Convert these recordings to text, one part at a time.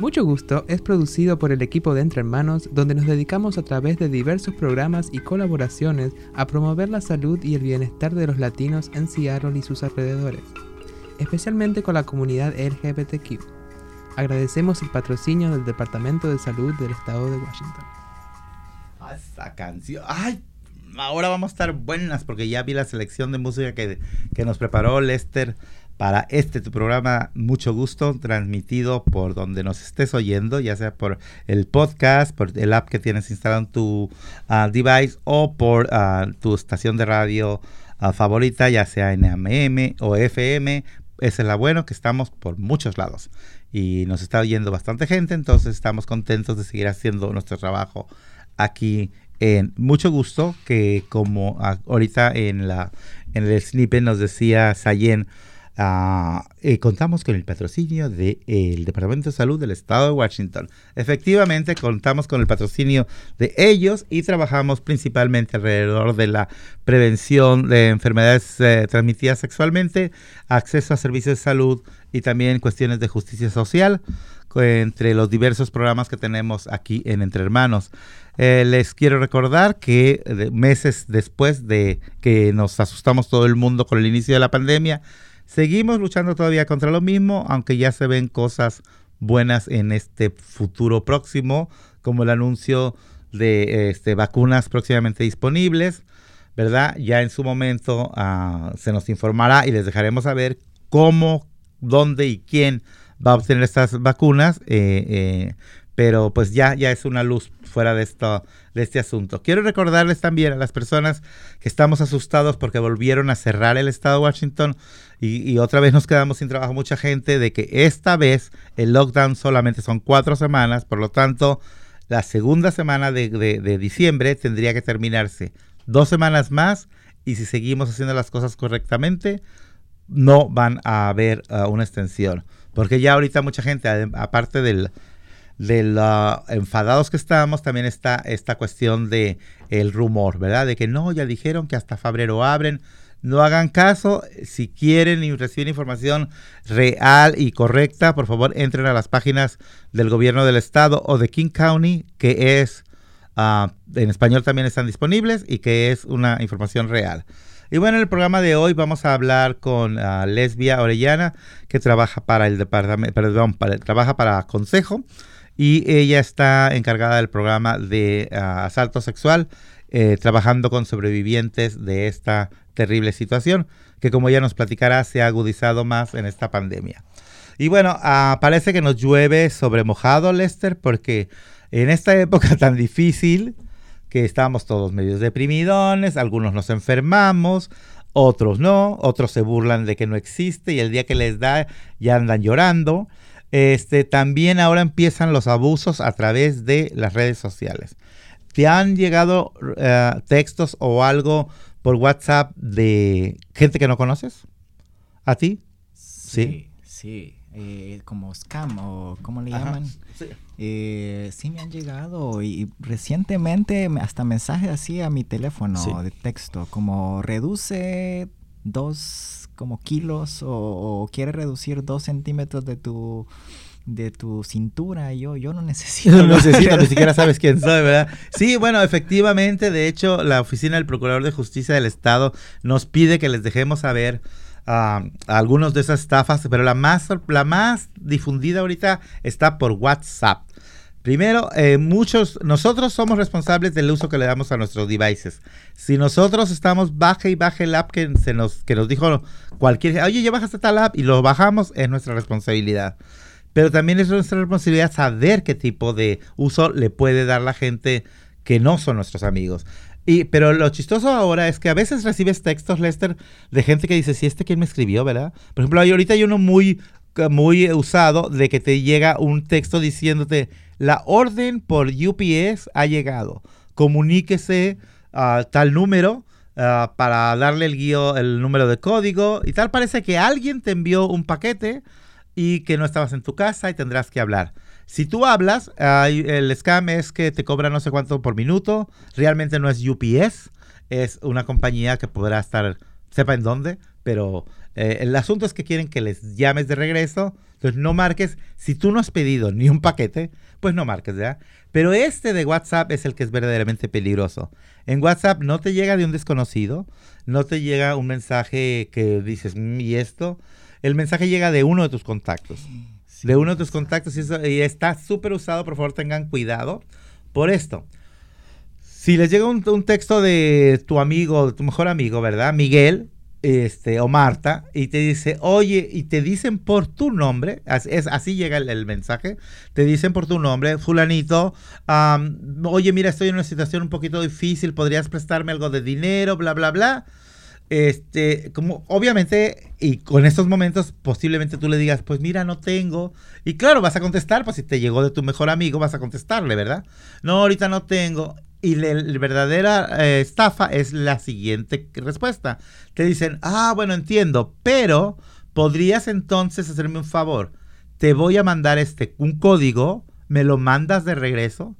Mucho Gusto es producido por el equipo de Entre Hermanos, donde nos dedicamos a través de diversos programas y colaboraciones a promover la salud y el bienestar de los latinos en Seattle y sus alrededores, especialmente con la comunidad LGBTQ. Agradecemos el patrocinio del Departamento de Salud del Estado de Washington. Esa canción. ¡Ay! Ahora vamos a estar buenas porque ya vi la selección de música que, que nos preparó Lester para este tu programa Mucho Gusto, transmitido por donde nos estés oyendo, ya sea por el podcast, por el app que tienes instalado en tu ah, device o por ah, tu estación de radio ah, favorita, ya sea en AM o FM. Esa es la bueno que estamos por muchos lados y nos está oyendo bastante gente, entonces estamos contentos de seguir haciendo nuestro trabajo aquí en mucho gusto que como ahorita en la en el snippet nos decía Sayen Ah, eh, contamos con el patrocinio del Departamento de Salud del Estado de Washington. Efectivamente, contamos con el patrocinio de ellos y trabajamos principalmente alrededor de la prevención de enfermedades eh, transmitidas sexualmente, acceso a servicios de salud y también cuestiones de justicia social entre los diversos programas que tenemos aquí en Entre Hermanos. Eh, les quiero recordar que meses después de que nos asustamos todo el mundo con el inicio de la pandemia, Seguimos luchando todavía contra lo mismo, aunque ya se ven cosas buenas en este futuro próximo, como el anuncio de este, vacunas próximamente disponibles, ¿verdad? Ya en su momento ah, se nos informará y les dejaremos saber cómo, dónde y quién va a obtener estas vacunas, eh, eh, pero pues ya, ya es una luz fuera de, esto, de este asunto. Quiero recordarles también a las personas que estamos asustados porque volvieron a cerrar el estado de Washington y, otra vez nos quedamos sin trabajo mucha gente de que esta vez el lockdown solamente son cuatro semanas, por lo tanto la segunda semana de, diciembre tendría que terminarse dos semanas más y si seguimos haciendo las cosas correctamente no van a haber uh, una extensión. Porque ya ahorita mucha gente, aparte del, de los enfadados que estamos, también está esta cuestión de el rumor, ¿verdad? De que no, ya dijeron que hasta febrero abren. No hagan caso, si quieren y reciben información real y correcta, por favor entren a las páginas del gobierno del estado o de King County, que es, ah, en español también están disponibles y que es una información real. Y bueno, en el programa de hoy vamos a hablar con uh, Lesbia Orellana, que trabaja para el departamento, perdón, para, trabaja para Consejo y ella está encargada del programa de ah, asalto sexual, eh, trabajando con sobrevivientes de esta terrible situación, que como ya nos platicará, se ha agudizado más en esta pandemia. Y bueno, ah, parece que nos llueve sobre mojado, Lester, porque en esta época tan difícil, que estamos todos medio deprimidones, algunos nos enfermamos, otros no, otros se burlan de que no existe y el día que les da ya andan llorando. Este, también ahora empiezan los abusos a través de las redes sociales. ¿Te han llegado eh, textos o algo por WhatsApp de gente que no conoces? ¿A ti? Sí, sí. Eh, como scam o como le llaman. Sí. Eh, sí. me han llegado y, recientemente hasta mensajes así a mi teléfono de texto como reduce dos como kilos o, quiere reducir dos centímetros de tu de tu cintura, yo, yo no necesito. No necesito, ni siquiera sabes quién soy, ¿verdad? Sí, bueno, efectivamente, de hecho, la Oficina del Procurador de Justicia del Estado nos pide que les dejemos saber a algunos de esas estafas, pero la más, la más difundida ahorita está por WhatsApp. Primero, eh, muchos, nosotros somos responsables del uso que le damos a nuestros devices. Si nosotros estamos baje y baje el app que, nos, que nos dijo cualquier, oye, ya bajaste tal app y lo bajamos, es nuestra responsabilidad. Pero también es nuestra responsabilidad saber qué tipo de uso le puede dar la gente que no son nuestros amigos. Y, pero lo chistoso ahora es que a veces recibes textos, Lester, de gente que dice, si este quién me escribió, ¿verdad? Por ejemplo, ahorita hay uno muy, muy usado de que te llega un texto diciéndote, la orden por UPS ha llegado. Comuníquese a tal número ah, para darle el guío, el número de código y tal. Parece que alguien te envió un paquete y que no estabas en tu casa y tendrás que hablar. Si tú hablas, el scam es que te cobra no sé cuánto por minuto. Realmente no es UPS, es una compañía que podrá estar, sepa en dónde, pero eh, el asunto es que quieren que les llames de regreso Entonces no marques, si tú no has pedido ni un paquete, pues no marques, ¿verdad? Pero este de WhatsApp es el que es verdaderamente peligroso. En WhatsApp no te llega de un desconocido, no te llega un mensaje que dices, mm, ¿y esto? El mensaje llega de uno de tus contactos. de uno de tus contactos y, eso, y está súper usado, por favor tengan cuidado por esto. Si les llega un, un texto de tu amigo, tu mejor amigo, ¿verdad? Miguel, este, o Marta, y te dice, oye, y te dicen por tu nombre, es, así llega el, mensaje, te dicen por tu nombre, fulanito, oye, mira, estoy en una situación un poquito difícil, podrías prestarme algo de dinero, bla, bla, bla. Este, como obviamente, y con estos momentos, posiblemente tú le digas, pues mira, no tengo. Y claro, vas a contestar, pues si te llegó de tu mejor amigo, vas a contestarle, ¿verdad? No, ahorita no tengo. Y la, verdadera eh, estafa es la siguiente respuesta. Te dicen, ah, bueno, entiendo, pero podrías entonces hacerme un favor. Te voy a mandar este, un código, me lo mandas de regreso.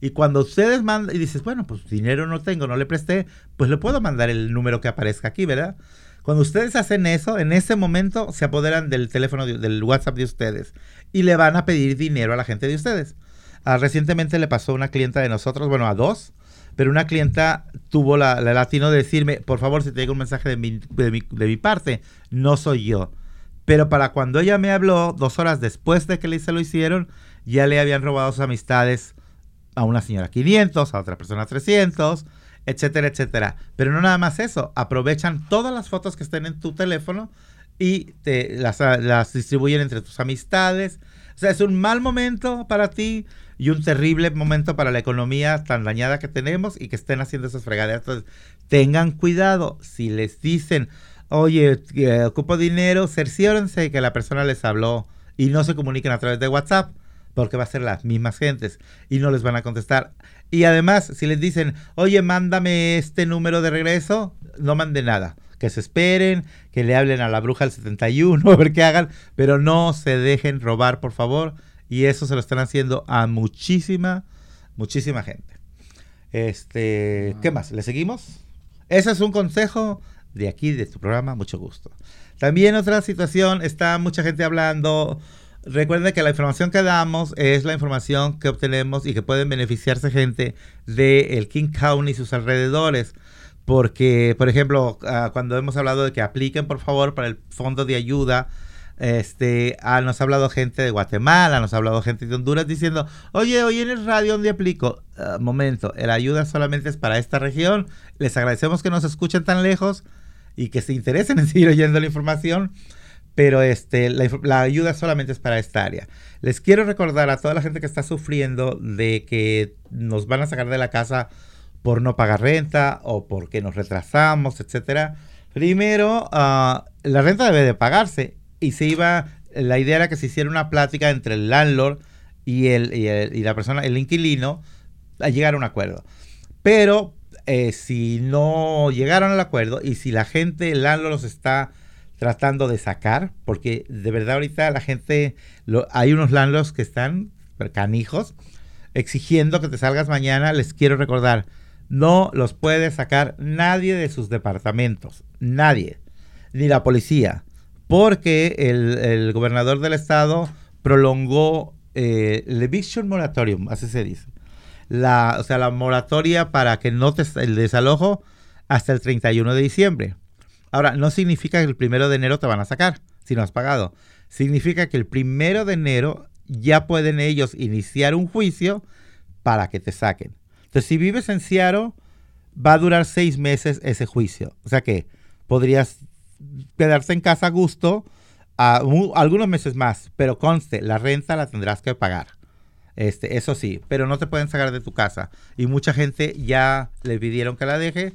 Y cuando ustedes mandan, y dices, bueno, pues dinero no tengo, no le presté, pues le puedo mandar el número que aparezca aquí, ¿verdad? Cuando ustedes hacen eso, en ese momento se apoderan del teléfono, del WhatsApp de ustedes y le van a pedir dinero a la gente de ustedes. Ah, recientemente le pasó a una clienta de nosotros, bueno, a dos, pero una clienta tuvo la, latino de decirme, por favor, si te llega un mensaje de mi, de mi, parte, no soy yo. Pero para cuando ella me habló, dos horas después de que le, se lo hicieron, ya le habían robado sus amistades a una señora 500, a otra persona 300, etcétera, etcétera. Pero no nada más eso, aprovechan todas las fotos que estén en tu teléfono y te las, las distribuyen entre tus amistades. O sea, es un mal momento para ti y un terrible momento para la economía tan dañada que tenemos y que estén haciendo esas fregaderas. Entonces, tengan cuidado. Si les dicen, oye, ocupo dinero, cerciórense que la persona les habló y no se comuniquen a través de WhatsApp, porque va a ser las mismas gentes y no les van a contestar. Y además, si les dicen, oye, mándame este número de regreso, no mande nada. Que se esperen, que le hablen a la bruja del 71, a ver qué hagan, pero no se dejen robar, por favor y eso se lo están haciendo a muchísima, muchísima gente. Este, ¿qué más? ¿Le seguimos? Ese es un consejo de aquí, de tu programa, mucho gusto. También otra situación, está mucha gente hablando. Recuerden que la información que damos es la información que obtenemos y que pueden beneficiarse gente de el King County y sus alrededores. Porque, por ejemplo, ah, cuando hemos hablado de que apliquen, por favor, para el fondo de ayuda este, ah, nos ha hablado gente de Guatemala, nos ha hablado gente de Honduras diciendo, oye, oye en el radio donde aplico. Ah, momento, la ayuda solamente es para esta región. Les agradecemos que nos escuchen tan lejos y que se interesen en seguir oyendo la información, pero este, la, la, ayuda solamente es para esta área. Les quiero recordar a toda la gente que está sufriendo de que nos van a sacar de la casa por no pagar renta o porque nos retrasamos, etcétera. Primero, uh, la renta debe de pagarse y se iba, la idea era que se hiciera una plática entre el landlord y, el, y, la persona, el inquilino, a llegar a un acuerdo. Pero eh, si no llegaron al acuerdo y si la gente, el landlord los está tratando de sacar, porque de verdad ahorita la gente, hay unos landlords que están canijos, exigiendo que te salgas mañana, les quiero recordar, no los puede sacar nadie de sus departamentos, nadie, ni la policía, porque el, gobernador del estado prolongó eh, el eviction moratorium, así se dice. La, o sea, la moratoria para que no te el desalojo hasta el 31 de diciembre. Ahora, no significa que el primero de enero te van a sacar si no has pagado. Significa que el primero de enero ya pueden ellos iniciar un juicio para que te saquen. Entonces, si vives en Seattle, va a durar seis meses ese juicio. O sea que podrías quedarse en casa a gusto algunos meses más, pero conste, la renta la tendrás que pagar. Este, eso sí, pero no te pueden sacar de tu casa. Y mucha gente ya le pidieron que la deje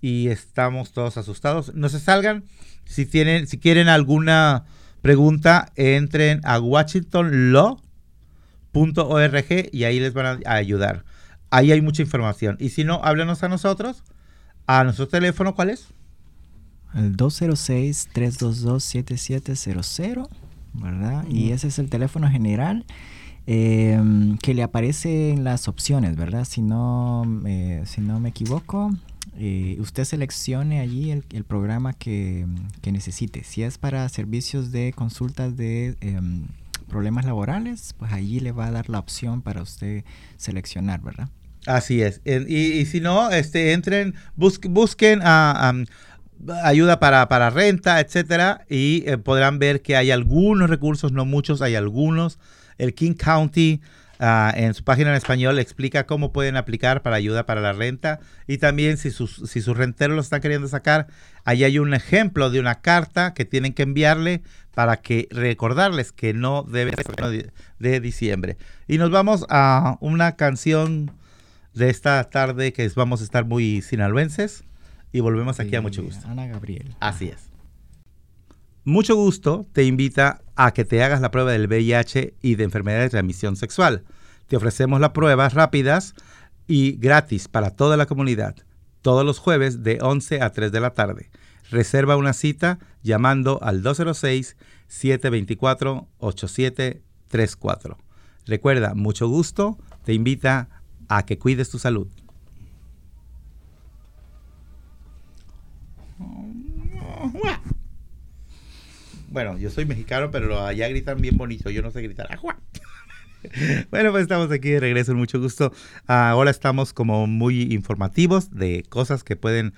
y estamos todos asustados. No se salgan. Si tienen, si quieren alguna pregunta, entren a washingtonlaw.org y ahí les van a ayudar. Ahí hay mucha información. Y si no, háblanos a nosotros. A nuestro teléfono, ¿cuál es? El 206-322-7700, ¿verdad? Y ese es el teléfono general. em, que le aparece en las opciones, ¿verdad? Si no, eh, si no me equivoco, eh, usted seleccione allí el, programa que, necesite. Si es para servicios de consultas de em, problemas laborales, pues allí le va a dar la opción para usted seleccionar, ¿verdad? Así es. Y, si no, este, entren, busquen a, ayuda para, para, renta, etcétera, y eh, podrán ver que hay algunos recursos, no muchos, hay algunos. El King County Ah, en su página en español explica cómo pueden aplicar para ayuda para la renta y también si sus, si sus renteros lo están queriendo sacar, ahí hay un ejemplo de una carta que tienen que enviarle para que recordarles que no debe ser de diciembre. Y nos vamos a una canción de esta tarde que vamos a estar muy sinaloenses y volvemos aquí a mucho gusto. Ana Gabriel. Así es. Mucho gusto te invita a que te hagas la prueba del VIH y de enfermedad de transmisión sexual. Te ofrecemos las pruebas rápidas y gratis para toda la comunidad, todos los jueves de 11 a 3 de la tarde. Reserva una cita llamando al 206-724-8734. Recuerda, mucho gusto, te invita a que cuides tu salud. Bueno, yo soy mexicano, pero allá gritan bien bonito. Yo no sé gritar. Bueno, pues estamos aquí de regreso, mucho gusto. ahora estamos como muy informativos de cosas que pueden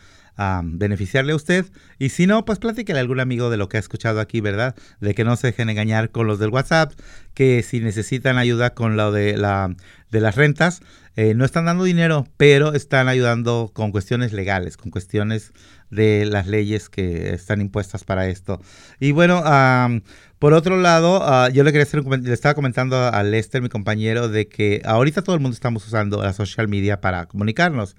beneficiarle a usted. Y si no, pues platíquele a algún amigo de lo que ha escuchado aquí, ¿verdad? De que no se dejen engañar con los del WhatsApp, que si necesitan ayuda con lo de, la, de las rentas, eh, no están dando dinero, pero están ayudando con cuestiones legales, con cuestiones de las leyes que están impuestas para esto. Y bueno, por otro lado, ah, yo le quería hacer le estaba comentando a Lester, mi compañero, de que ahorita todo el mundo estamos usando la social media para comunicarnos.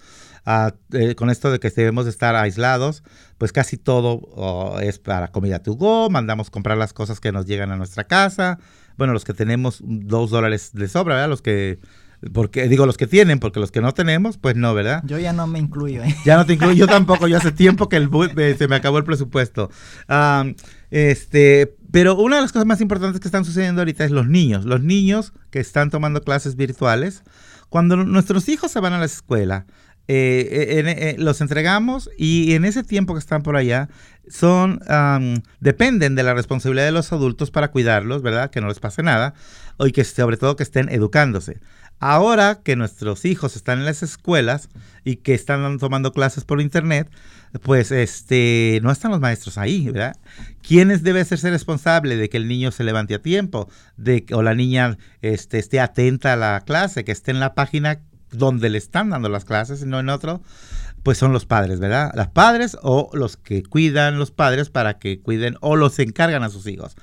Eh, con esto de que debemos de estar aislados, pues casi todo oh, es para comida to go, mandamos comprar las cosas que nos llegan a nuestra casa. Bueno, los que tenemos dos dólares de sobra, ¿verdad? Los que porque digo los que tienen, porque los que no tenemos, pues no, ¿verdad? Yo ya no me incluyo. ¿eh? Ya no te incluyo, yo tampoco, yo hace tiempo que el, se me acabó el presupuesto. este, pero una de las cosas más importantes que están sucediendo ahorita es los niños, los niños que están tomando clases virtuales. Cuando nuestros hijos se van a la escuela, eh, eh, los entregamos y en ese tiempo que están por allá son dependen de la responsabilidad de los adultos para cuidarlos, ¿verdad? Que no les pase nada y que sobre todo que estén educándose. Ahora que nuestros hijos están en las escuelas y que están tomando clases por internet, pues este no están los maestros ahí, ¿verdad? ¿Quién debe ser responsable de que el niño se levante a tiempo, de o la niña este, esté atenta a la clase, que esté en la página donde le están dando las clases y no en otro? Pues son los padres, ¿verdad? Los padres o los que cuidan los padres para que cuiden o los encargan a sus hijos.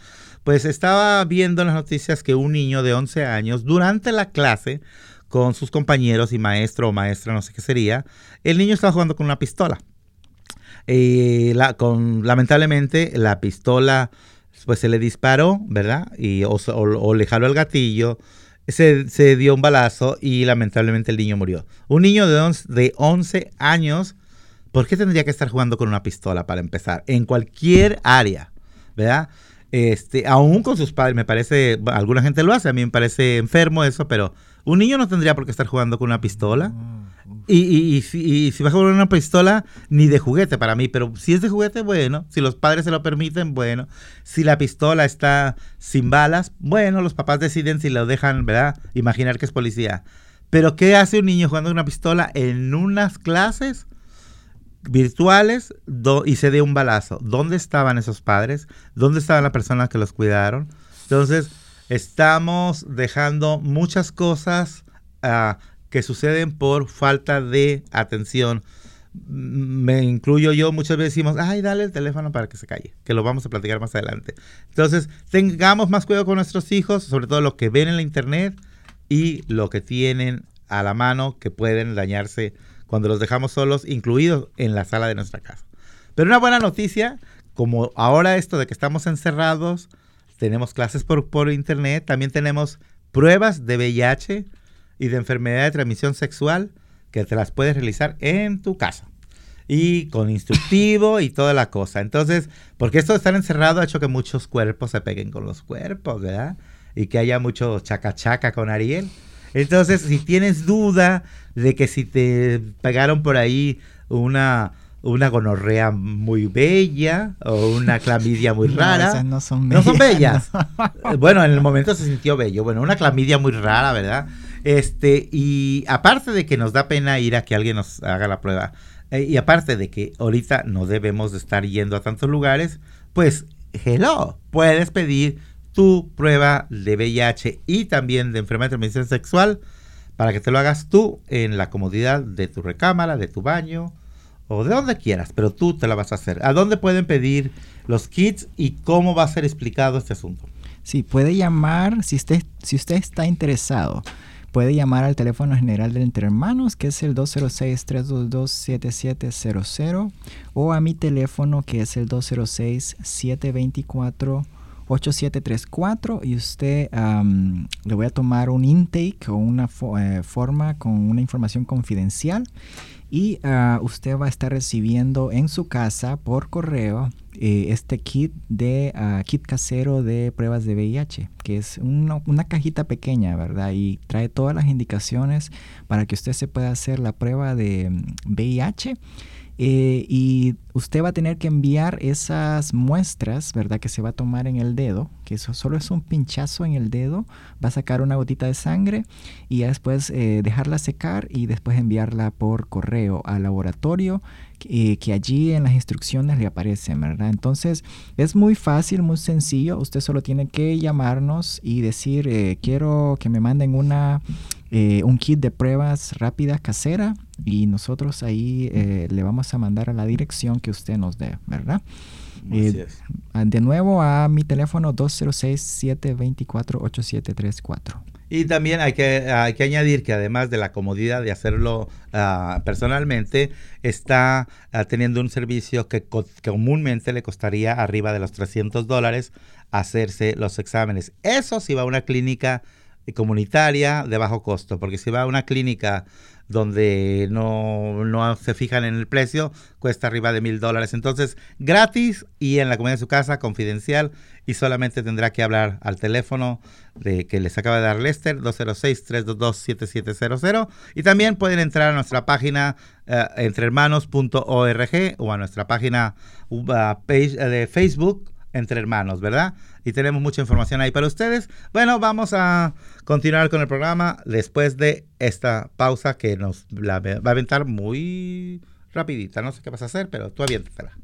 Pues estaba viendo en las noticias que un niño de 11 años, durante la clase, con sus compañeros y maestro o maestra, no sé qué sería, el niño estaba jugando con una pistola. Y la, con, lamentablemente la pistola pues se le disparó, ¿verdad? Y, o, le jaló el gatillo, se, dio un balazo y lamentablemente el niño murió. Un niño de de 11 años, ¿por qué tendría que estar jugando con una pistola para empezar? En cualquier área, ¿verdad? Este, aún con sus padres, me parece, alguna gente lo hace, a mí me parece enfermo eso, pero un niño no tendría por qué estar jugando con una pistola. Y, y, si, va a con una pistola, ni de juguete para mí, pero si es de juguete, bueno, si los padres se lo permiten, bueno, si la pistola está sin balas, bueno, los papás deciden si lo dejan, ¿verdad? Imaginar que es policía. Pero ¿qué hace un niño jugando una pistola en unas clases? virtuales y se dio un balazo. ¿Dónde estaban esos padres? ¿Dónde estaban las personas que los cuidaron? Entonces, estamos dejando muchas cosas ah, que suceden por falta de atención. Me incluyo yo, muchas veces decimos, ay, dale el teléfono para que se calle, que lo vamos a platicar más adelante. Entonces, tengamos más cuidado con nuestros hijos, sobre todo lo que ven en la internet y lo que tienen a la mano que pueden dañarse cuando los dejamos solos, incluidos en la sala de nuestra casa. Pero una buena noticia, como ahora esto de que estamos encerrados, tenemos clases por, por internet, también tenemos pruebas de VIH y de enfermedad de transmisión sexual que te las puedes realizar en tu casa. Y con instructivo y toda la cosa. Entonces, porque esto de estar encerrado ha hecho que muchos cuerpos se peguen con los cuerpos, ¿verdad? y que haya mucho chacachaca con Ariel. Entonces, si tienes duda de que si te pegaron por ahí una una gonorrea muy bella o una clamidia muy rara. No, son bellas. No son bellas. bueno, en el momento se sintió bello. Bueno, una clamidia muy rara, ¿verdad? Este, y aparte de que nos da pena ir a que alguien nos haga la prueba, eh, y aparte de que ahorita no debemos de estar yendo a tantos lugares, pues, hello, puedes pedir tu prueba de VIH y también de enfermedad de transmisión sexual para que te lo hagas tú en la comodidad de tu recámara, de tu baño, o de donde quieras, pero tú te la vas a hacer. ¿A dónde pueden pedir los kits y cómo va a ser explicado este asunto? Sí, puede llamar, si usted, si usted está interesado, puede llamar al teléfono general de Entre Hermanos, que es el 206-322-7700, o a mi teléfono, que es el 206-724. 8734 y usted le voy a tomar un intake o una eh, forma con una información confidencial y ah, usted va a estar recibiendo en su casa por correo eh, este kit de ah, kit casero de pruebas de VIH, que es una, una, cajita pequeña, ¿verdad? Y trae todas las indicaciones para que usted se pueda hacer la prueba de VIH. Mm, eh, y usted va a tener que enviar esas muestras, ¿verdad? Que se va a tomar en el dedo, que eso solo es un pinchazo en el dedo, va a sacar una gotita de sangre y después eh, dejarla secar y después enviarla por correo al laboratorio eh, que allí en las instrucciones le aparecen, ¿verdad? Entonces es muy fácil, muy sencillo, usted solo tiene que llamarnos y decir, quiero que me manden una eh, un kit de pruebas rápidas casera y nosotros ahí eh, le vamos a mandar a la dirección que usted nos dé, ¿verdad? Eh, de nuevo a mi teléfono 206-724-8734. Y también hay que, hay que añadir que además de la comodidad de hacerlo ah, personalmente, está ah, teniendo un servicio que comúnmente le costaría arriba de los 300 dólares hacerse los exámenes. Eso si va a una clínica comunitaria de bajo costo, porque si va a una clínica donde no, no se fijan en el precio, cuesta arriba de mil dólares. Entonces, gratis y en la comunidad de su casa, confidencial, y solamente tendrá que hablar al teléfono de que les acaba de dar Lester, 206-322-7700. Y también pueden entrar a nuestra página eh, entrehermanos.org o a nuestra página uh, eh, de Facebook, Entre Hermanos, ¿verdad? y tenemos mucha información ahí para ustedes. Bueno, vamos a continuar con el programa después de esta pausa que nos la va a aventar muy rapidita. No sé qué vas a hacer, pero tú aviéntatela.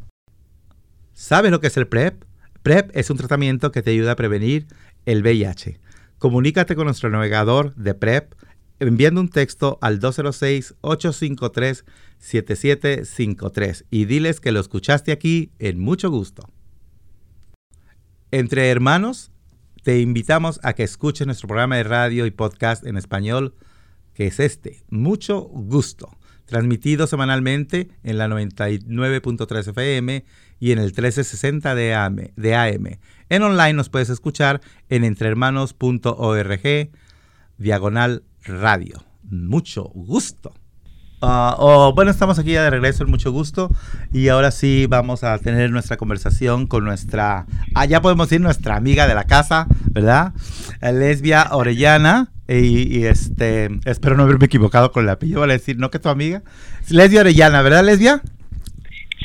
¿Sabes lo que es el PrEP? PrEP es un tratamiento que te ayuda a prevenir el VIH. Comunícate con nuestro navegador de PrEP enviando un texto al 206-853-7753 y diles que lo escuchaste aquí en mucho gusto. Entre hermanos, te invitamos a que escuches nuestro programa de radio y podcast en español, que es este, Mucho Gusto, transmitido semanalmente en la 99.3 FM y en el 1360 de AM, de AM. En online nos puedes escuchar en entrehermanos.org, diagonal radio. Mucho gusto. Uh, bueno, estamos aquí ya de regreso, mucho gusto. Y ahora sí vamos a tener nuestra conversación con nuestra, ah, ya podemos decir nuestra amiga de la casa, ¿verdad? Lesbia Orellana. Y, este, espero no haberme equivocado con el apellido, vale decir, no que tu amiga. Lesbia Orellana, ¿verdad, Lesbia?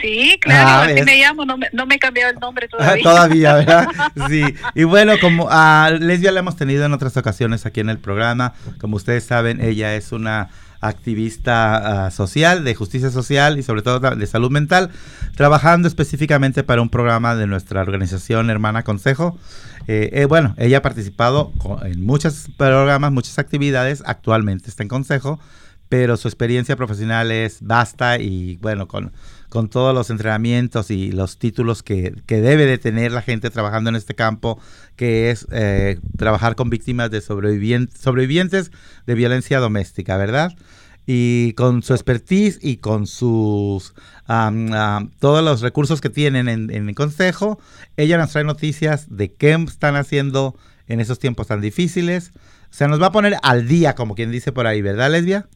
Sí, claro, ah, así me llamo, no me, no me he cambiado el nombre todavía. todavía, ¿verdad? Sí, y bueno, como a Lesbia la hemos tenido en otras ocasiones aquí en el programa, como ustedes saben, ella es una activista ah, social, de justicia social y sobre todo de salud mental, trabajando específicamente para un programa de nuestra organización Hermana Consejo. Eh, eh, bueno, ella ha participado en muchos programas, muchas actividades, actualmente está en Consejo, pero su experiencia profesional es vasta y bueno, con, con todos los entrenamientos y los títulos que, debe de tener la gente trabajando en este campo, que es eh, trabajar con víctimas de sobrevivientes, de violencia doméstica, ¿verdad? Y con su expertise y con sus todos los recursos que tienen en, en el consejo, ella nos trae noticias de qué están haciendo en esos tiempos tan difíciles. O nos va a poner al día, como quien dice por ahí, ¿verdad, Lesbia?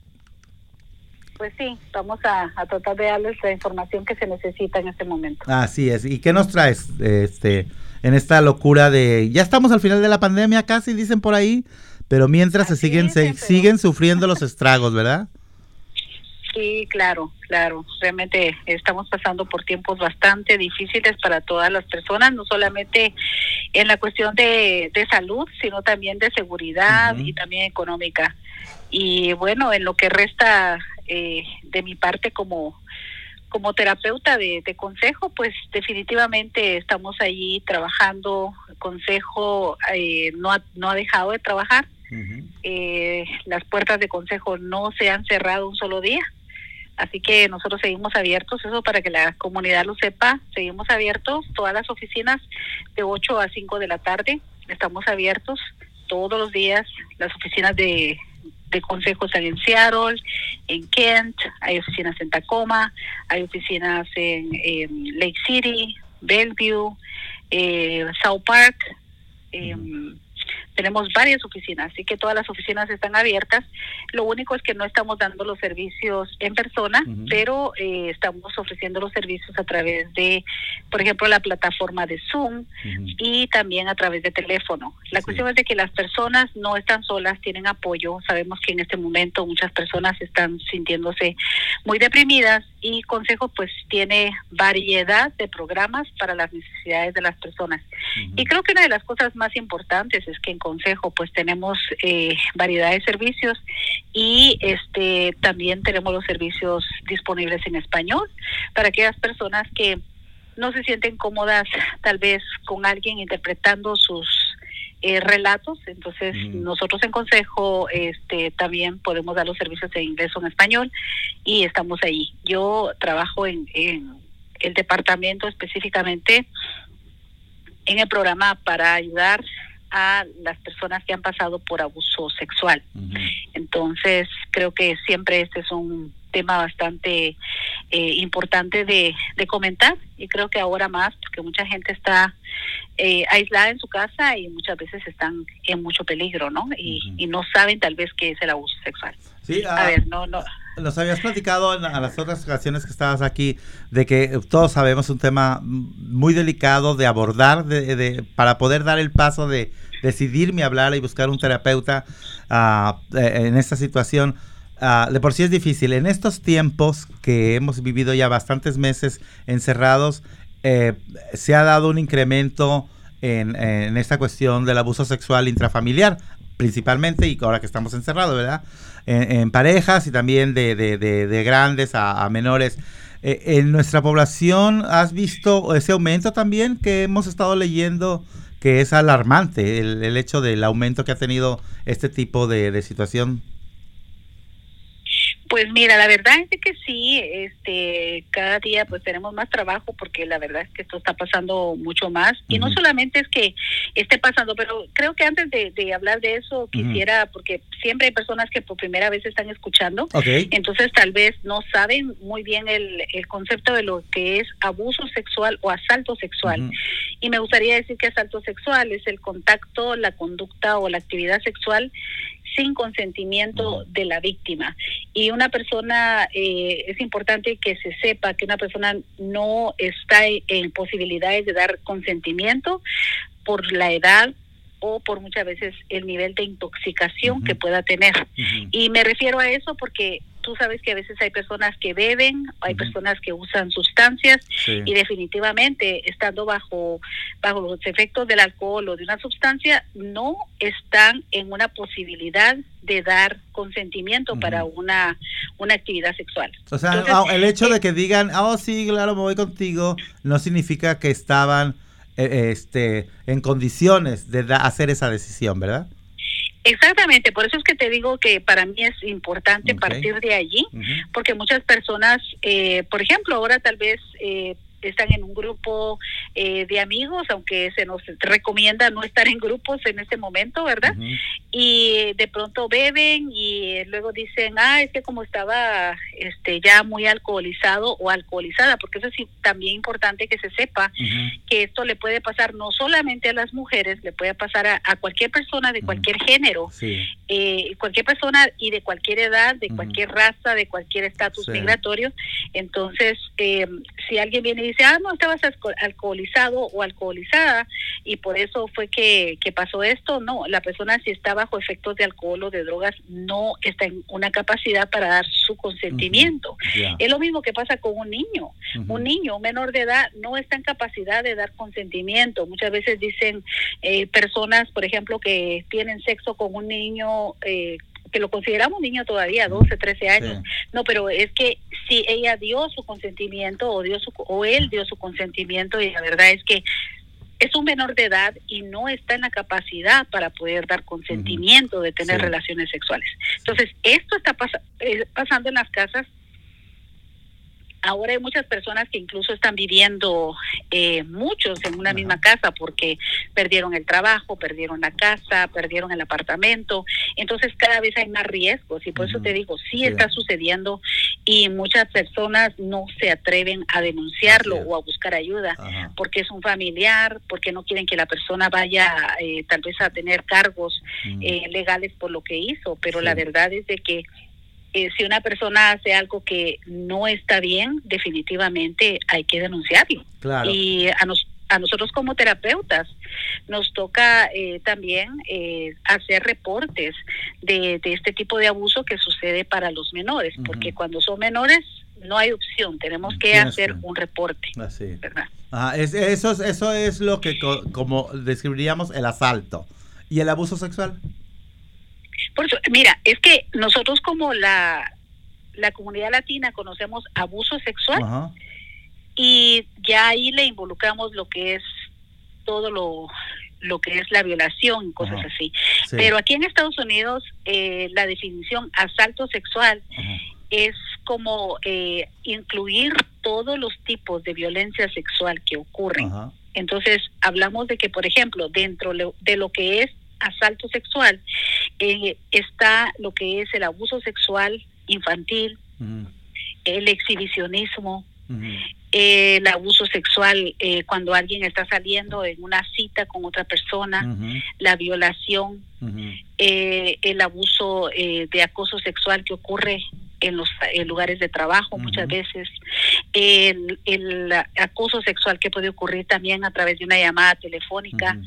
Pues sí, vamos a, tratar de darles la información que se necesita en este momento. Así es. ¿Y qué nos traes, este, en esta locura de ya estamos al final de la pandemia casi dicen por ahí, pero mientras se siguen se, siguen sufriendo los estragos, ¿verdad? Sí, claro, claro. Realmente estamos pasando por tiempos bastante difíciles para todas las personas, no solamente en la cuestión de, de salud, sino también de seguridad y también económica. Y bueno, en lo que resta eh, de mi parte como como terapeuta de, consejo, pues definitivamente estamos allí trabajando. Consejo eh, no, ha, no ha dejado de trabajar. eh, las puertas de consejo no se han cerrado un solo día. Así que nosotros seguimos abiertos, eso para que la comunidad lo sepa, seguimos abiertos, todas las oficinas de 8 a 5 de la tarde, estamos abiertos todos los días, las oficinas de, de consejos en Seattle, en Kent, hay oficinas en Tacoma, hay oficinas en, Lake City, Bellevue, eh, South Park, eh, tenemos varias oficinas, así que todas las oficinas están abiertas. Lo único es que no estamos dando los servicios en persona, pero eh, estamos ofreciendo los servicios a través de, por ejemplo, la plataforma de Zoom y también a través de teléfono. La cuestión es de que las personas no están solas, tienen apoyo. Sabemos que en este momento muchas personas están sintiéndose muy deprimidas y Consejo pues tiene variedad de programas para las necesidades de las personas. Y creo que una de las cosas más importantes es que en Consejo pues tenemos eh, variedad de servicios y este también tenemos los servicios disponibles en español para aquellas personas que no se sienten cómodas tal vez con alguien interpretando sus eh, relatos. Entonces, nosotros en Consejo este, también podemos dar los servicios en inglés o en español y estamos ahí. Yo trabajo en, el departamento específicamente en el programa para ayudar a las personas que han pasado por abuso sexual. Entonces, creo que siempre este es un tema bastante eh, importante de, comentar y creo que ahora más porque mucha gente está eh, aislada en su casa y muchas veces están en mucho peligro, ¿no? Y, no saben tal vez qué es el abuso sexual. Sí, a, ah, ver, no, no. Nos habías platicado en, a las otras ocasiones que estabas aquí de que todos sabemos un tema muy delicado de abordar, de, para poder dar el paso de decidirme hablar y buscar un terapeuta eh, en esta situación Ah, de por sí es difícil. En estos tiempos que hemos vivido ya bastantes meses encerrados, eh, se ha dado un incremento en, esta cuestión del abuso sexual intrafamiliar, principalmente, y ahora que estamos encerrados, ¿verdad? En, parejas y también de, grandes a, menores. Eh, en nuestra población, ¿has visto ese aumento también que hemos estado leyendo? Que es alarmante el, el hecho del aumento que ha tenido este tipo de situación pues mira, la verdad es que sí, este, cada día pues tenemos más trabajo porque la verdad es que esto está pasando mucho más. Y no solamente es que esté pasando, pero creo que antes de, hablar de eso quisiera, porque siempre hay personas que por primera vez están escuchando, entonces tal vez no saben muy bien el, el, concepto de lo que es abuso sexual o asalto sexual. Y me gustaría decir que asalto sexual es el contacto, la conducta o la actividad sexual sin consentimiento de la víctima. Y una persona, eh, es importante que se sepa que una persona no está en posibilidades de dar consentimiento por la edad o por muchas veces el nivel de intoxicación que pueda tener. Y me refiero a eso porque tú sabes que a veces hay personas que beben, hay personas que usan sustancias y definitivamente estando bajo bajo los efectos del alcohol o de una sustancia no están en una posibilidad de dar consentimiento para una una actividad sexual. O sea, ah, el hecho de eh, que digan, "Oh, sí, claro, me voy contigo", no significa que estaban eh, este en condiciones de hacer esa decisión, ¿verdad? Exactamente, por eso es que te digo que para mí es importante partir de allí, porque muchas personas, eh, por ejemplo, ahora tal vez eh, están en un grupo eh, de amigos, aunque se nos recomienda no estar en grupos en este momento, ¿verdad? Y de pronto beben y luego dicen, ah, es que como estaba este ya muy alcoholizado o alcoholizada, porque eso es también importante que se sepa que esto le puede pasar no solamente a las mujeres, le puede pasar a, cualquier persona de cualquier género, eh, cualquier persona y de cualquier edad, de cualquier raza, de cualquier estatus migratorio. Entonces, eh, si alguien viene y dice, ah, no, estabas alcoholizado o alcoholizada y por eso fue que, que pasó esto. No, la persona si está bajo efectos de alcohol o de drogas no está en una capacidad para dar su consentimiento. Es lo mismo que pasa con un niño. Un niño, un menor de edad, no está en capacidad de dar consentimiento. Muchas veces dicen eh, personas, por ejemplo, que tienen sexo con un niño eh, que lo consideramos niño todavía, 12, 13 años. No, pero es que si ella dio su consentimiento o, dio su, o él dio su consentimiento y la verdad es que es un menor de edad y no está en la capacidad para poder dar consentimiento de tener relaciones sexuales. Entonces, esto está eh, pasando en las casas ahora hay muchas personas que incluso están viviendo eh, muchos en una misma casa porque perdieron el trabajo, perdieron la casa, perdieron el apartamento. Entonces cada vez hay más riesgos y por eso te digo, sí, está sucediendo y muchas personas no se atreven a denunciarlo o a buscar ayuda porque es un familiar, porque no quieren que la persona vaya eh, tal vez a tener cargos eh, legales por lo que hizo, pero la verdad es de que eh, si una persona hace algo que no está bien, definitivamente hay que denunciarlo. Y a, a nosotros como terapeutas nos toca eh, también eh, hacer reportes de, este tipo de abuso que sucede para los menores, porque cuando son menores no hay opción, tenemos que hacer un reporte. Así. eso, es, eso es lo que como describiríamos el asalto. ¿Y el abuso sexual? Por eso, mira, es que nosotros como la, la comunidad latina conocemos abuso sexual y ya ahí le involucramos lo que es todo lo, lo que es la violación y cosas así. Pero aquí en Estados Unidos eh, la definición asalto sexual es como eh, incluir todos los tipos de violencia sexual que ocurren. Entonces, hablamos de que, por ejemplo, dentro de lo que es asalto sexual, eh, está lo que es el abuso sexual infantil, el exhibicionismo, el abuso sexual eh, cuando alguien está saliendo en una cita con otra persona, la violación, eh, el abuso de acoso sexual que ocurre en los lugares de trabajo muchas veces, el, el, acoso sexual que puede ocurrir también a través de una llamada telefónica,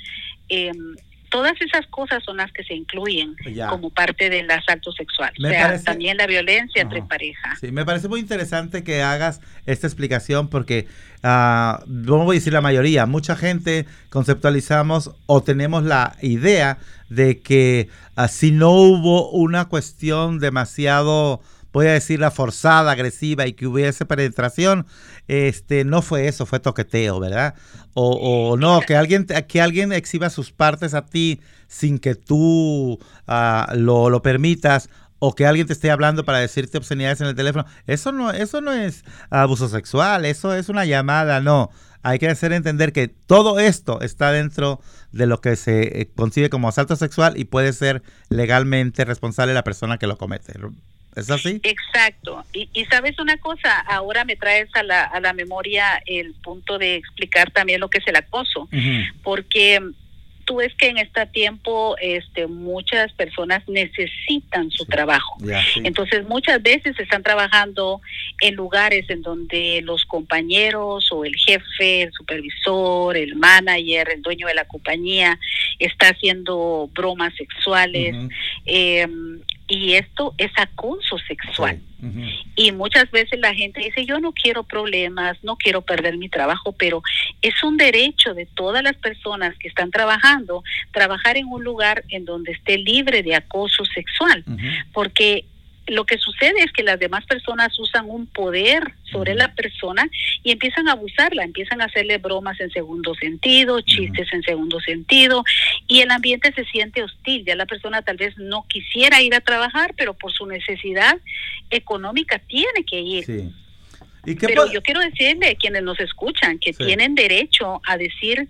todas esas cosas son las que se incluyen como parte del asalto sexual. o sea, también la violencia entre pareja. Sí, me parece muy interesante que hagas esta explicación porque, uh, no voy a decir la mayoría, mucha gente conceptualizamos o tenemos la idea de que uh, si no hubo una cuestión demasiado voy a decir la forzada, agresiva y que hubiese penetración, este, no fue eso, fue toqueteo, ¿verdad? O, no, que alguien, que alguien exhiba sus partes a ti sin que tú ah, lo, lo permitas o que alguien te esté hablando para decirte obscenidades en el teléfono, eso no, eso no es abuso sexual, eso es una llamada, no. Hay que hacer entender que todo esto está dentro de lo que se eh, concibe como asalto sexual y puede ser legalmente responsable la persona que lo comete. ¿Es así? Exacto. Y, sabes una cosa, ahora me traes a la, a la memoria el punto de explicar también lo que es el acoso, porque tú ves que en este tiempo este, muchas personas necesitan su trabajo. Entonces muchas veces están trabajando en lugares en donde los compañeros o el jefe, el supervisor, el manager, el dueño de la compañía está haciendo bromas sexuales y esto es acoso sexual. Y muchas veces la gente dice, yo no quiero problemas, no quiero perder mi trabajo, pero es un derecho de todas las personas que están trabajando, trabajar en un lugar en donde esté libre de acoso sexual, porque lo que sucede es que las demás personas usan un poder sobre la persona y empiezan a abusarla, empiezan a hacerle bromas en segundo sentido, chistes en segundo sentido y el ambiente se siente hostil. Ya la persona tal vez no quisiera ir a trabajar, pero por su necesidad económica tiene que ir. Pero yo quiero decirle a quienes nos escuchan que tienen derecho a decir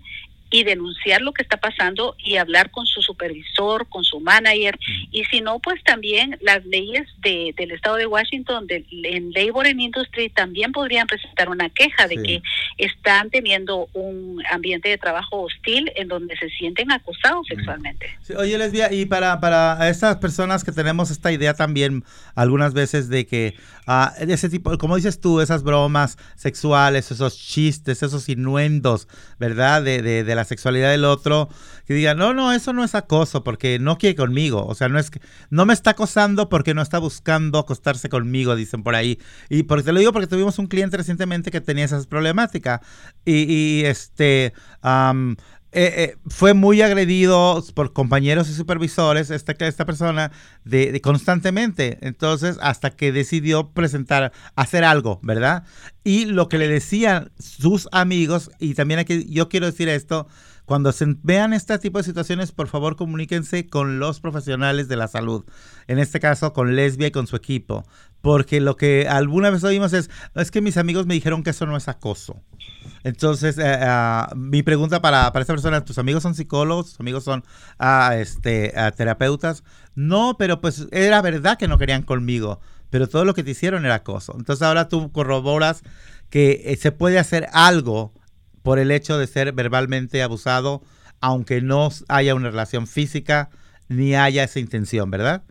y denunciar lo que está pasando y hablar con su supervisor, con su manager. Y si no, pues también las leyes de, del estado de Washington, de, en Labor and Industry, también podrían presentar una queja de que están teniendo un ambiente de trabajo hostil en donde se sienten acosados sexualmente. oye, Lesbia, y para, para esas personas que tenemos esta idea también algunas veces de que uh, ese tipo, como dices tú, esas bromas sexuales, esos chistes, esos innuendos, ¿verdad? De, de, de la sexualidad del otro, que digan, no, no, eso no es acoso porque no quiere conmigo. O sea, no es que, no me está acosando porque no está buscando acostarse conmigo, dicen por ahí. Y porque te lo digo porque tuvimos un cliente recientemente que tenía esas problemáticas. Y, y este, eh, eh, fue muy agredido por compañeros y supervisores, esta, esta persona, de, constantemente. Entonces, hasta que decidió presentar, hacer algo, ¿verdad? Y lo que le decían sus amigos, y también aquí yo quiero decir esto, cuando se vean este tipo de situaciones, por favor comuníquense con los profesionales de la salud. En este caso, con Lesbia y con su equipo. Porque lo que alguna vez oímos es, es que mis amigos me dijeron que eso no es acoso. Entonces, eh, ah, mi pregunta para, esta persona, ¿tus amigos son psicólogos? ¿Tus amigos son uh, este, uh, terapeutas? No, pero pues era verdad que no querían conmigo, pero todo lo que te hicieron era acoso. Entonces ahora tú corroboras que eh, se puede hacer algo por el hecho de ser verbalmente abusado, aunque no haya una relación física ni haya esa intención, ¿verdad?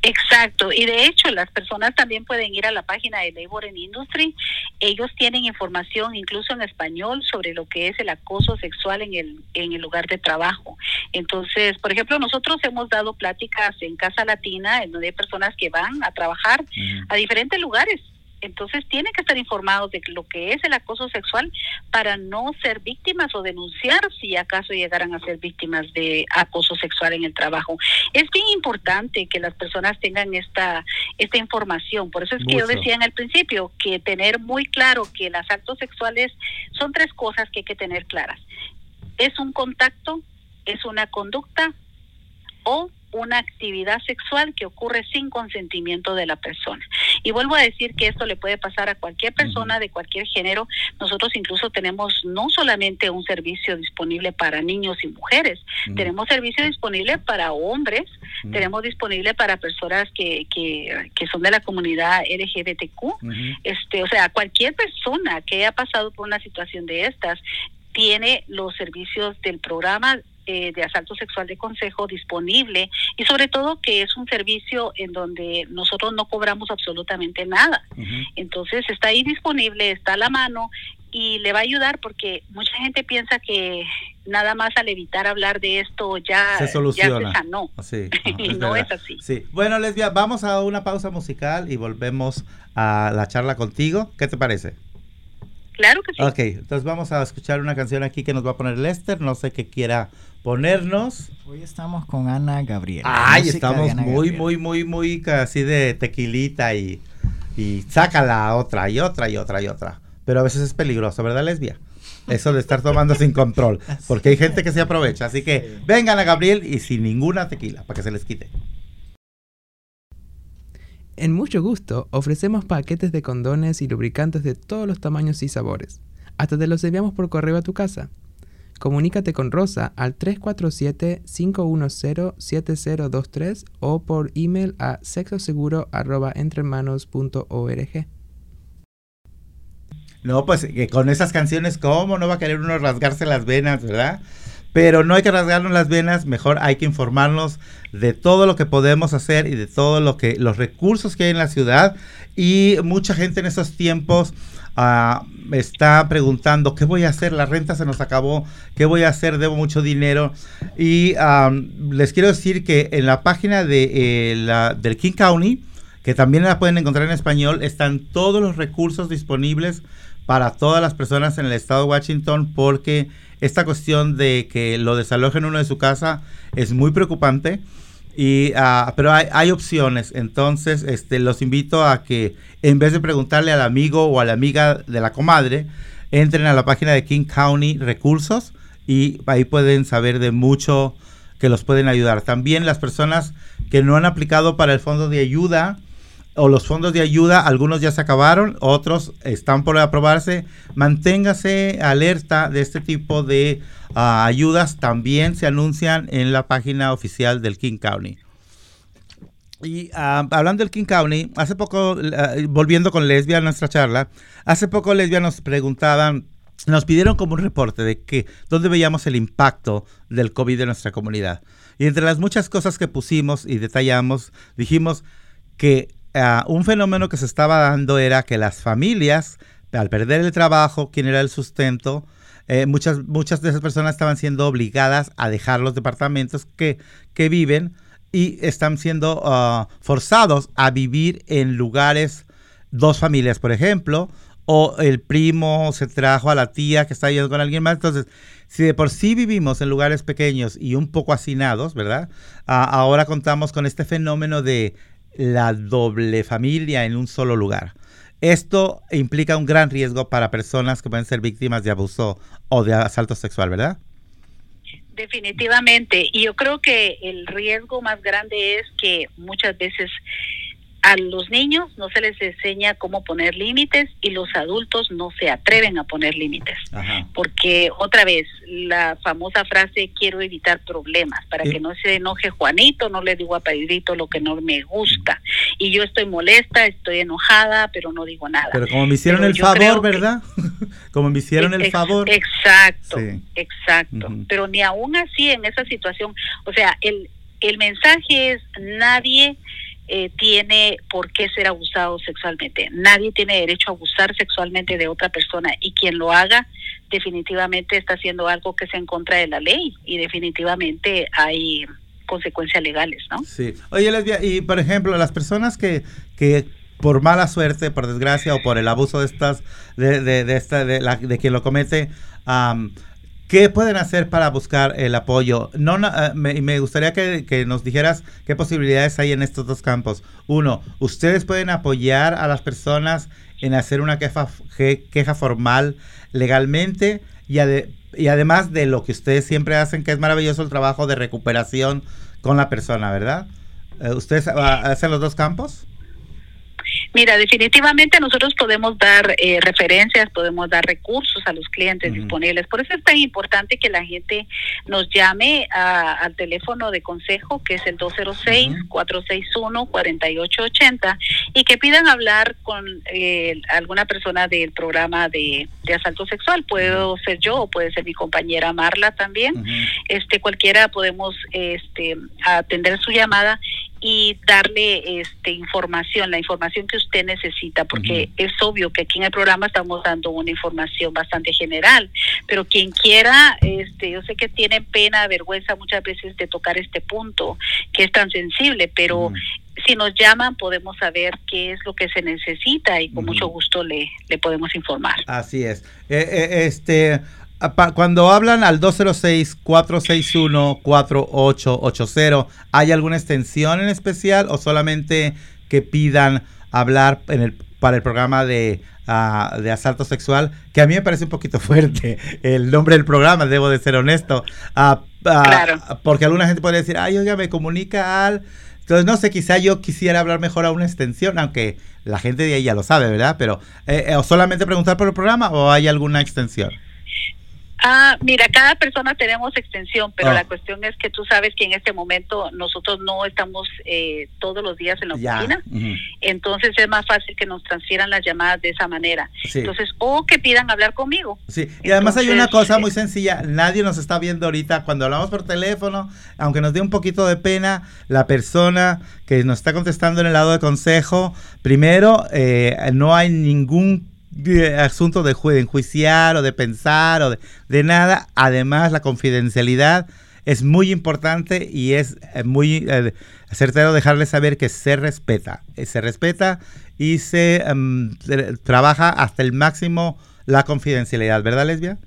Exacto, y de hecho las personas también pueden ir a la página de Labor and Industry. Ellos tienen información incluso en español sobre lo que es el acoso sexual en el en el lugar de trabajo. Entonces, por ejemplo, nosotros hemos dado pláticas en Casa Latina en donde hay personas que van a trabajar a diferentes lugares entonces tienen que estar informados de lo que es el acoso sexual para no ser víctimas o denunciar si acaso llegaran a ser víctimas de acoso sexual en el trabajo. Es bien importante que las personas tengan esta esta información. Por eso es que yo decía en el principio que tener muy claro que las actos sexuales son tres cosas que hay que tener claras. Es un contacto, es una conducta o una actividad sexual que ocurre sin consentimiento de la persona. Y vuelvo a decir que esto le puede pasar a cualquier persona de cualquier género. Nosotros incluso tenemos no solamente un servicio disponible para niños y mujeres, tenemos servicio disponible para hombres, tenemos disponible para personas que, que, que, son de la comunidad LGBTQ. este, o sea, cualquier persona que haya pasado por una situación de estas tiene los servicios del programa eh, de asalto sexual de consejo disponible y sobre todo que es un servicio en donde nosotros no cobramos absolutamente nada. Entonces está ahí disponible, está a la mano y le va a ayudar porque mucha gente piensa que nada más al evitar hablar de esto ya se soluciona. Ya sanó. y no es así. Sí. Bueno, Lesbia, vamos a una pausa musical y volvemos a la charla contigo. ¿Qué te parece? Claro que sí. Ok, entonces vamos a escuchar una canción aquí que nos va a poner Lester. No sé qué quiera ponernos. Hoy estamos con Ana Gabriela. Ay, estamos muy, muy, muy, muy casi de tequilita y, y la otra y otra y otra y otra. Pero a veces es peligroso, ¿verdad, lesbia? Eso de estar tomando sin control. Porque hay gente que se aprovecha. Así que vengan a Gabriel y sin ninguna tequila para que se les quite. En mucho gusto ofrecemos paquetes de condones y lubricantes de todos los tamaños y sabores. Hasta te los enviamos por correo a tu casa. Comunícate con Rosa al 347-510-7023 o por email a sexoseguro.entremanos.org. No, pues que con esas canciones, ¿cómo no va a querer uno rasgarse las venas, verdad? Pero no hay que rasgarnos las venas, mejor hay que informarnos de todo lo que podemos hacer y de todo lo que los recursos que hay en la ciudad. Y mucha gente en esos tiempos uh, está preguntando qué voy a hacer, la renta se nos acabó, qué voy a hacer, debo mucho dinero. Y les quiero decir que en la página de eh, del King County que también la pueden encontrar en español, están todos los recursos disponibles para todas las personas en el estado de Washington porque esta cuestión de que lo desalojen uno de su casa es muy preocupante. Y, uh, pero hay, hay, opciones, entonces este, los invito a que en vez de preguntarle al amigo o a la amiga de la comadre, entren a la página de King County Recursos y ahí pueden saber de mucho que los pueden ayudar. También las personas que no han aplicado para el fondo de ayuda, o los fondos de ayuda, algunos ya se acabaron, otros están por aprobarse. Manténgase alerta de este tipo de ah, ayudas. También se anuncian en la página oficial del King County. Y ah, hablando del King County, hace poco, volviendo con Lesbia a nuestra charla, hace poco Lesbia nos preguntaban, nos pidieron como un reporte de que dónde veíamos el impacto del COVID en nuestra comunidad. Y entre las muchas cosas que pusimos y detallamos, dijimos que Ah, un fenómeno que se estaba dando era que las familias, al perder el trabajo, quien era el sustento, eh, muchas, muchas de esas personas estaban siendo obligadas a dejar los departamentos que, que viven y están siendo ah, forzados a vivir en lugares, dos familias, por ejemplo, o el primo se trajo a la tía que está viviendo con alguien más. Entonces, si de por sí vivimos en lugares pequeños y un poco hacinados, ¿verdad? Ah, ahora contamos con este fenómeno de la doble familia en un solo lugar. Esto implica un gran riesgo para personas que pueden ser víctimas de abuso o de asalto sexual, ¿verdad? Definitivamente. Y yo creo que el riesgo más grande es que muchas veces a los niños no se les enseña cómo poner límites y los adultos no se atreven a poner límites. Porque otra vez, la famosa frase quiero evitar problemas, para que no se enoje Juanito, no le digo a Pedrito lo que no me gusta. Y yo estoy molesta, estoy enojada, pero no digo nada. Pero como me hicieron el favor, ¿verdad? como me hicieron el favor. Exacto, exacto. Pero ni aún así en esa situación, o sea, el, el mensaje es nadie eh, tiene por qué ser abusado sexualmente. Nadie tiene derecho a abusar sexualmente de otra persona y quien lo haga definitivamente está haciendo algo que se en contra de la ley y definitivamente hay consecuencias legales, ¿no? Sí. Oye, Lesbia, y por ejemplo, las personas que, que por mala suerte, por desgracia o por el abuso de estas, de, de, de esta, de, la, de quien lo comete, ¿Qué pueden hacer para buscar el apoyo? No, eh, me, gustaría que, nos dijeras qué posibilidades hay en estos dos campos. Uno, ustedes pueden apoyar a las personas en hacer una queja, formal legalmente y, y además de lo que ustedes siempre hacen, que es maravilloso el trabajo de recuperación con la persona, ¿verdad? Eh, ¿Ustedes ah, hacen los dos campos? Mira, definitivamente nosotros podemos dar eh, referencias, podemos dar recursos a los clientes disponibles. Por eso es tan importante que la gente nos llame al teléfono de consejo, que es el 206-461-4880, y que pidan hablar con eh, alguna persona del programa de, asalto sexual. Puedo ser yo o puede ser mi compañera Marla también. Este cualquiera podemos este atender su llamada y darle este información, la información que usted necesita, porque es obvio que aquí en el programa estamos dando una información bastante general, pero quien quiera, este, yo sé que tiene pena, vergüenza muchas veces de tocar este punto que es tan sensible, pero si nos llaman podemos saber qué es lo que se necesita y con mucho gusto le, le podemos informar. Así es. Eh, eh, este cuando hablan al 206-461-4880, ¿hay alguna extensión en especial o solamente que pidan hablar en el, para el programa de, ah, de asalto sexual? Que a mí me parece un poquito fuerte el nombre del programa, debo de ser honesto. Ah, ah, porque alguna gente puede decir, ay, oiga, me comunica al... Entonces, no sé, quizá yo quisiera hablar mejor a una extensión, aunque la gente de ahí ya lo sabe, ¿verdad? Pero, eh, eh, ¿o solamente preguntar por el programa o hay alguna extensión? Ah, mira, cada persona tenemos extensión, pero ah. la cuestión es que tú sabes que en este momento nosotros no estamos eh, todos los días en la oficina, entonces es más fácil que nos transfieran las llamadas de esa manera. Entonces, o que pidan hablar conmigo. Sí, y además hay una cosa muy sencilla, nadie nos está viendo ahorita, cuando hablamos por teléfono, aunque nos dé un poquito de pena, la persona que nos está contestando en el lado de consejo, primero, eh, no hay ningún asunto de, enjuiciar o de pensar o de, nada. Además, la confidencialidad es muy importante y es eh, muy eh, certero dejarle saber que se respeta. Eh, se respeta y se em, trabaja hasta el máximo la confidencialidad, ¿verdad, Lesbia?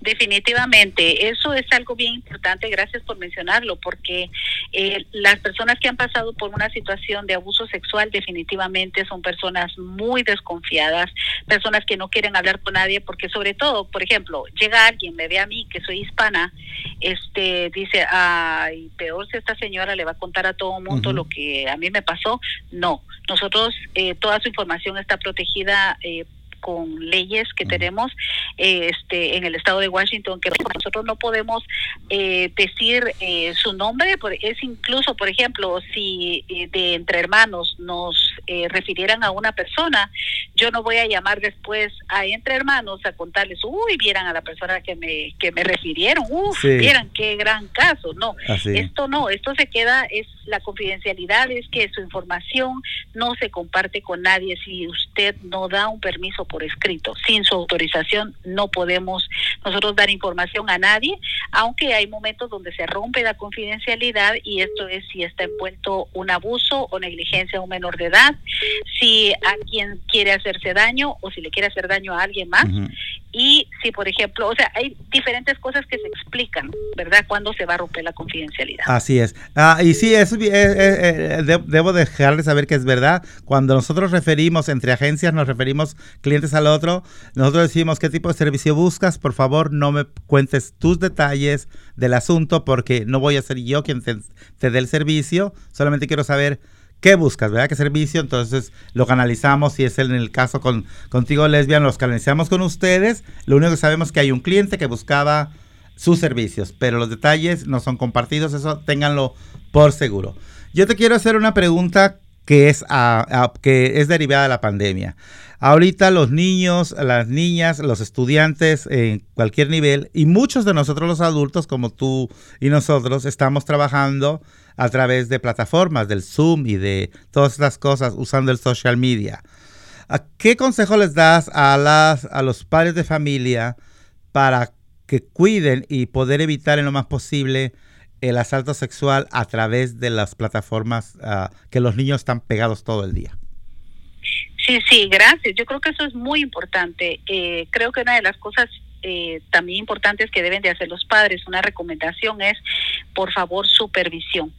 Definitivamente, eso es algo bien importante, gracias por mencionarlo, porque eh, las personas que han pasado por una situación de abuso sexual definitivamente son personas muy desconfiadas, personas que no quieren hablar con nadie, porque sobre todo, por ejemplo, llega alguien, me ve a mí que soy hispana, este dice, ay, peor si esta señora le va a contar a todo el mundo lo que a mí me pasó. No, nosotros, eh, toda su información está protegida eh, con leyes que tenemos eh, este en el estado de Washington que nosotros no podemos eh, decir eh, su nombre es incluso por ejemplo si de entre hermanos nos refirieran a una persona yo no voy a llamar después a entre hermanos a contarles uy vieran a la persona que me que me refirieron uff vieran qué gran caso no esto no esto se queda es la confidencialidad es que su información no se comparte con nadie. Si usted no da un permiso por escrito. Sin su autorización no podemos nosotros dar información a nadie, aunque hay momentos donde se rompe la confidencialidad y esto es si está envuelto un abuso o negligencia a un menor de edad, si alguien quiere hacerse daño o si le quiere hacer daño a alguien más y si, por ejemplo, o sea, hay diferentes cosas que se explican, ¿verdad? Cuando se va a romper la confidencialidad. Así es. Ah, y sí, eso, eh, eh, eh debo dejarles saber que es verdad. Cuando nosotros referimos entre agencias, nos referimos clientes al otro, nosotros decimos qué tipo de servicio buscas. Por favor, no me cuentes tus detalles del asunto porque no voy a ser yo quien te dé el servicio. Solamente quiero saber ¿Qué buscas, verdad? ¿Qué servicio? Entonces lo canalizamos y es en el caso con contigo lesbian, los canalizamos con ustedes. Lo único que sabemos es que hay un cliente que buscaba sus servicios, pero los detalles no son compartidos, eso ténganlo por seguro. Yo te quiero hacer una pregunta que es, que es derivada de la pandemia. Ahorita los niños, las niñas, los estudiantes en cualquier nivel y muchos de nosotros los adultos como tú y nosotros estamos trabajando a través de plataformas, del Zoom y de todas estas cosas usando el social media. ¿Qué consejo les das a, las, a los padres de familia para que cuiden y poder evitar en lo más posible el asalto sexual a través de las plataformas ah, que los niños están pegados todo el día? Sí, sí, gracias. Yo creo que eso es muy importante. Eh, creo que una de las cosas eh, también importantes que deben de hacer los padres, una recomendación es, por favor, supervisión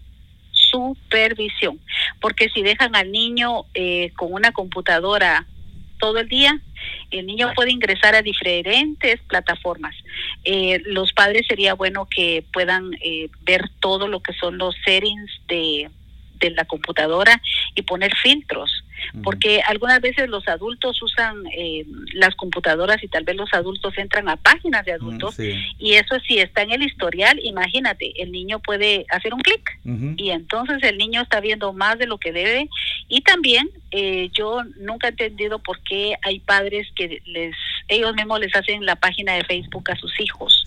supervisión, porque si dejan al niño eh, con una computadora todo el día, el niño puede ingresar a diferentes plataformas. Eh, los padres sería bueno que puedan eh, ver todo lo que son los settings de, de la computadora y poner filtros porque algunas veces los adultos usan eh, las computadoras y tal vez los adultos entran a páginas de adultos y eso si está en el historial, imagínate, el niño puede hacer un clic y entonces el niño está viendo más de lo que debe. Y también eh, yo nunca he entendido por qué hay padres que les ellos mismos les hacen la página de Facebook a sus hijos.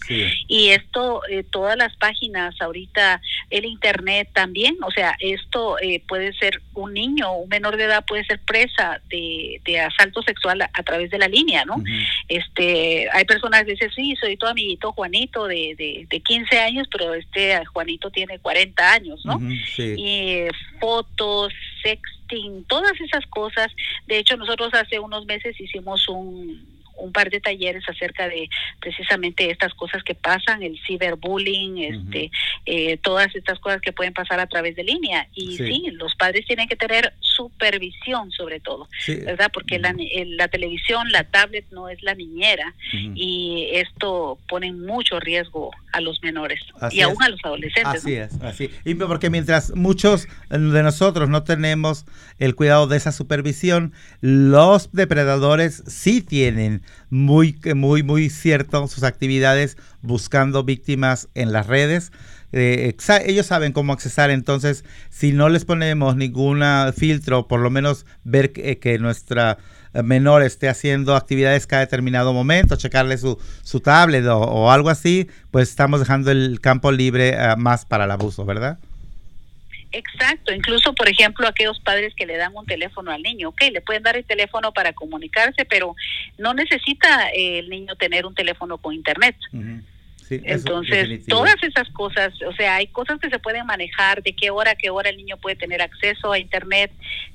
Y esto eh, todas las páginas ahorita el internet también o sea esto puede ser un niño un menor de edad puede ser presa de, asalto sexual a, través de la línea, ¿no? Este, hay personas que dicen, sí, soy tu amiguito Juanito de, de, 15 años, pero este Juanito tiene 40 años, ¿no? Y fotos, sexting, todas esas cosas. De hecho, nosotros hace unos meses hicimos un un par de talleres acerca de precisamente estas cosas que pasan, el ciberbullying, este, eh, todas estas cosas que pueden pasar a través de línea. Y sí, los padres tienen que tener supervisión sobre todo, ¿verdad? Porque la, la, televisión, la tablet no es la niñera y esto pone mucho riesgo a los menores y aún a los adolescentes. Así es, así. Y porque mientras muchos de nosotros no tenemos el cuidado de esa supervisión, los depredadores sí tienen muy, muy, muy cierto sus actividades buscando víctimas en las redes. Eh, ellos saben cómo accesar, entonces si no les ponemos ningún filtro, por lo menos ver que, nuestra menor esté haciendo actividades cada determinado momento, checarle su, su tablet o, algo así, pues estamos dejando el campo libre eh, más para el abuso, ¿verdad? Exacto, incluso por ejemplo aquellos padres que le dan un teléfono al niño, ok, le pueden dar el teléfono para comunicarse, pero no necesita eh, el niño tener un teléfono con internet. Entonces, todas esas cosas, o sea, hay cosas que se pueden manejar, de qué hora, qué hora el niño puede tener acceso a Internet,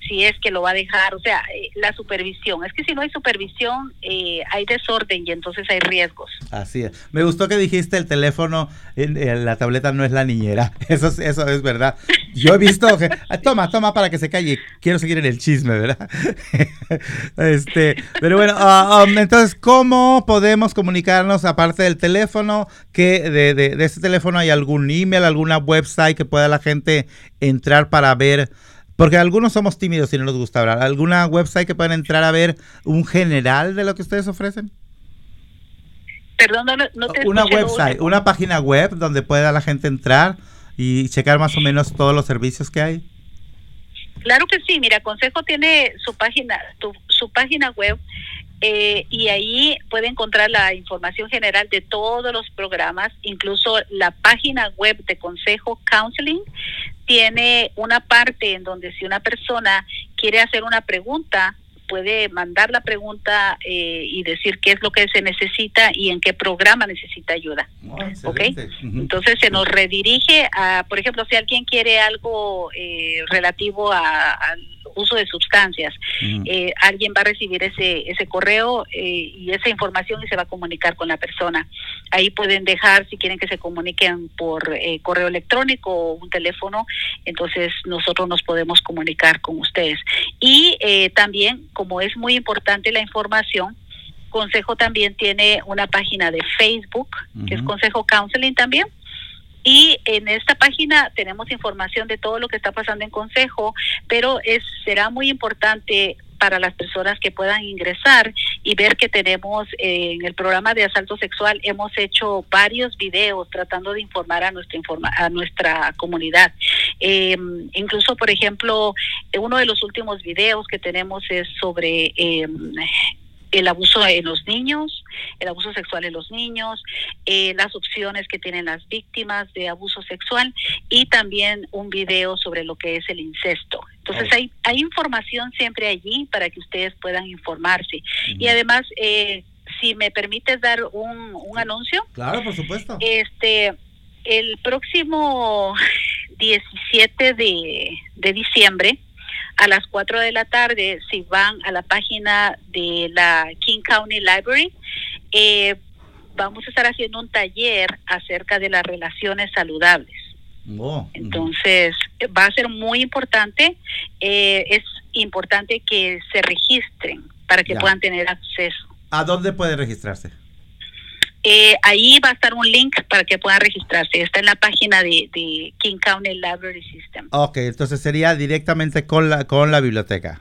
si es que lo va a dejar, o sea, eh, la supervisión. Es que si no hay supervisión, eh, hay desorden y entonces hay riesgos. Así es. Me gustó que dijiste el teléfono, la tableta no es la niñera. Eso, eso es verdad. Yo he visto toma, toma para que se calle. Quiero seguir en el chisme, ¿verdad? este, pero bueno, um, entonces, ¿cómo podemos comunicarnos aparte del teléfono? que de, de, ese teléfono hay algún email, alguna website que pueda la gente entrar para ver? Porque algunos somos tímidos y no nos gusta hablar. ¿Alguna website que puedan entrar a ver un general de lo que ustedes ofrecen? Perdón, no, te Una website, una página web donde pueda la gente entrar y checar más o menos todos los servicios que hay. Claro que sí, mira, Consejo tiene su página, su página web eh, y ahí puede encontrar la información general de todos los programas, incluso la página web de Consejo Counseling tiene una parte en donde si una persona quiere hacer una pregunta, puede mandar la pregunta eh, y decir qué es lo que se necesita y en qué programa necesita ayuda. Oh, Entonces se nos redirige a, por ejemplo, si alguien quiere algo eh, relativo al uso de sustancias, eh, alguien va a recibir ese, ese correo y esa información y se va a comunicar con la persona. Ahí pueden dejar, si quieren que se comuniquen por correo electrónico o un teléfono, entonces nosotros nos podemos comunicar con ustedes. Y también como es muy importante la información, Consejo también tiene una página de Facebook, que es Consejo Counseling también. Y en esta página tenemos información de todo lo que está pasando en Consejo, pero es será muy importante para las personas que puedan ingresar y ver que tenemos eh, en el programa de asalto sexual hemos hecho varios videos tratando de informar a nuestra informa a nuestra comunidad. Em, incluso por ejemplo uno de los últimos videos que tenemos es sobre em, el abuso en los niños, el abuso sexual en los niños, eh, las opciones que tienen las víctimas de abuso sexual y también un video sobre lo que es el incesto. Entonces hay, hay información siempre allí para que ustedes puedan informarse. Y además, eh, si me permites dar un, un anuncio. Claro, por supuesto. Este, el próximo 17 de, de diciembre, a las 4 de la tarde, si van a la página de la King County Library, eh, vamos a estar haciendo un taller acerca de las relaciones saludables. Oh, Entonces, va a ser muy importante. Eh, es importante que se registren para que puedan tener acceso. ¿A dónde puede registrarse? Eh, ahí va a estar un link para que puedan registrarse. Está en la página de, King County Library System. Ok, entonces sería directamente con la, con la biblioteca.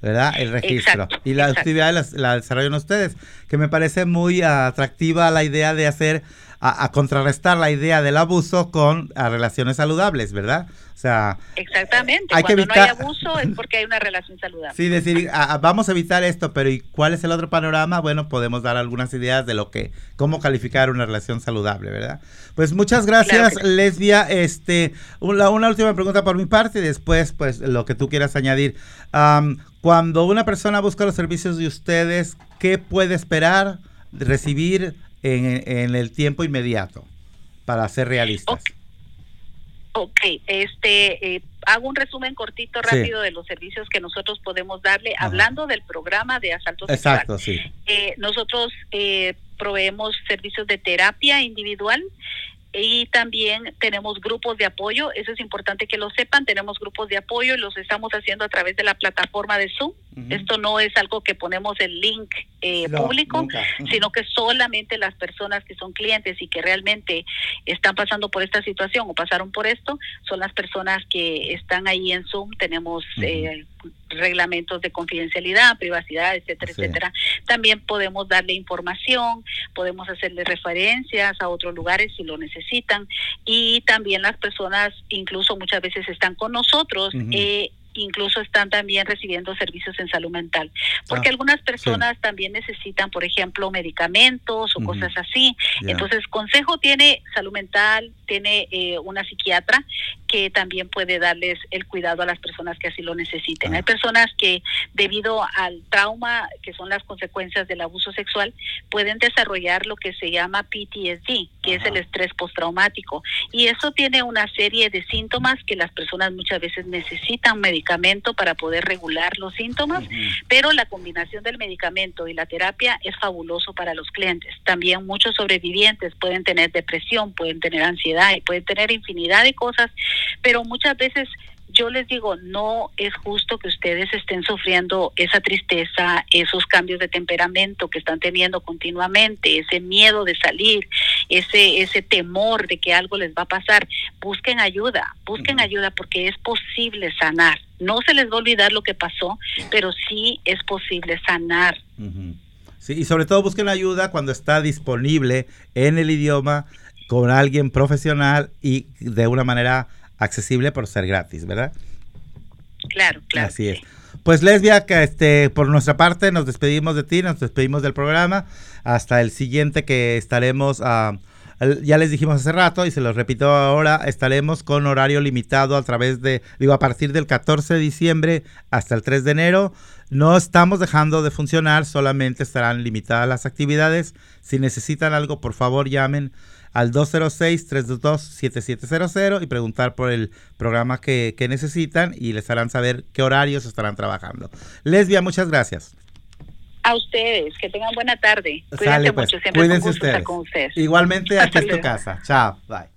¿verdad? El registro. y la actividad la, la, desarrollan ustedes, que me parece muy atractiva la idea de hacer a, contrarrestar la idea del abuso con relaciones saludables, ¿verdad? O sea, exactamente. Hay Cuando no hay abuso es porque hay una relación saludable. Sí, decir, vamos a evitar esto, pero ¿y cuál es el otro panorama? Bueno, podemos dar algunas ideas de lo que, cómo calificar una relación saludable, ¿verdad? Pues muchas gracias, Lesbia. Este, una, una, última pregunta por mi parte y después, pues, lo que tú quieras añadir. cuando una persona busca los servicios de ustedes, ¿qué puede esperar recibir en, el tiempo inmediato, para ser realistas. Ok, este, eh, hago un resumen cortito, rápido de los servicios que nosotros podemos darle, hablando del programa de asalto sexual. Exacto, sí. Eh, nosotros eh, proveemos servicios de terapia individual, y también tenemos grupos de apoyo, eso es importante que lo sepan, tenemos grupos de apoyo y los estamos haciendo a través de la plataforma de Zoom. Esto no es algo que ponemos el link eh, público, sino que solamente las personas que son clientes y que realmente están pasando por esta situación o pasaron por esto, son las personas que están ahí en Zoom. Tenemos eh, reglamentos de confidencialidad, privacidad, etcétera, etcétera. También podemos darle información, podemos hacerle referencias a otros lugares si lo necesitan. Y también las personas incluso muchas veces están con nosotros incluso están también recibiendo servicios en salud mental, porque ah, algunas personas también necesitan, por ejemplo, medicamentos o cosas así. Entonces, Consejo tiene salud mental, tiene eh, una psiquiatra que también puede darles el cuidado a las personas que así lo necesiten. Hay ah. personas que debido al trauma, que son las consecuencias del abuso sexual, pueden desarrollar lo que se llama PTSD, que es el estrés postraumático. Y eso tiene una serie de síntomas que las personas muchas veces necesitan medicamento para poder regular los síntomas, pero la combinación del medicamento y la terapia es fabuloso para los clientes. También muchos sobrevivientes pueden tener depresión, pueden tener ansiedad y pueden tener infinidad de cosas, pero muchas veces yo les digo, no es justo que ustedes estén sufriendo esa tristeza, esos cambios de temperamento que están teniendo continuamente, ese miedo de salir, ese, ese temor de que algo les va a pasar. Busquen ayuda, busquen ayuda porque es posible sanar. No se les va a olvidar lo que pasó, pero sí es posible sanar. Sí, y sobre todo busquen ayuda cuando está disponible en el idioma con alguien profesional y de una manera accesible por ser gratis, ¿verdad? Claro, claro. Así es. Pues Lesbia, que este, por nuestra parte nos despedimos de ti, nos despedimos del programa. Hasta el siguiente que estaremos, uh, ya les dijimos hace rato y se los repito ahora, estaremos con horario limitado a través de, digo, a partir del 14 de diciembre hasta el 3 de enero. No estamos dejando de funcionar, solamente estarán limitadas las actividades. Si necesitan algo, por favor llamen al 206-322-7700 y preguntar por el programa que, necesitan y les harán saber qué horarios estarán trabajando. Lesbia, muchas gracias. A ustedes, que tengan buena tarde. Cuídense pues. mucho, siempre Cuídense ustedes. Igualmente, aquí es tu casa. Chao, bye.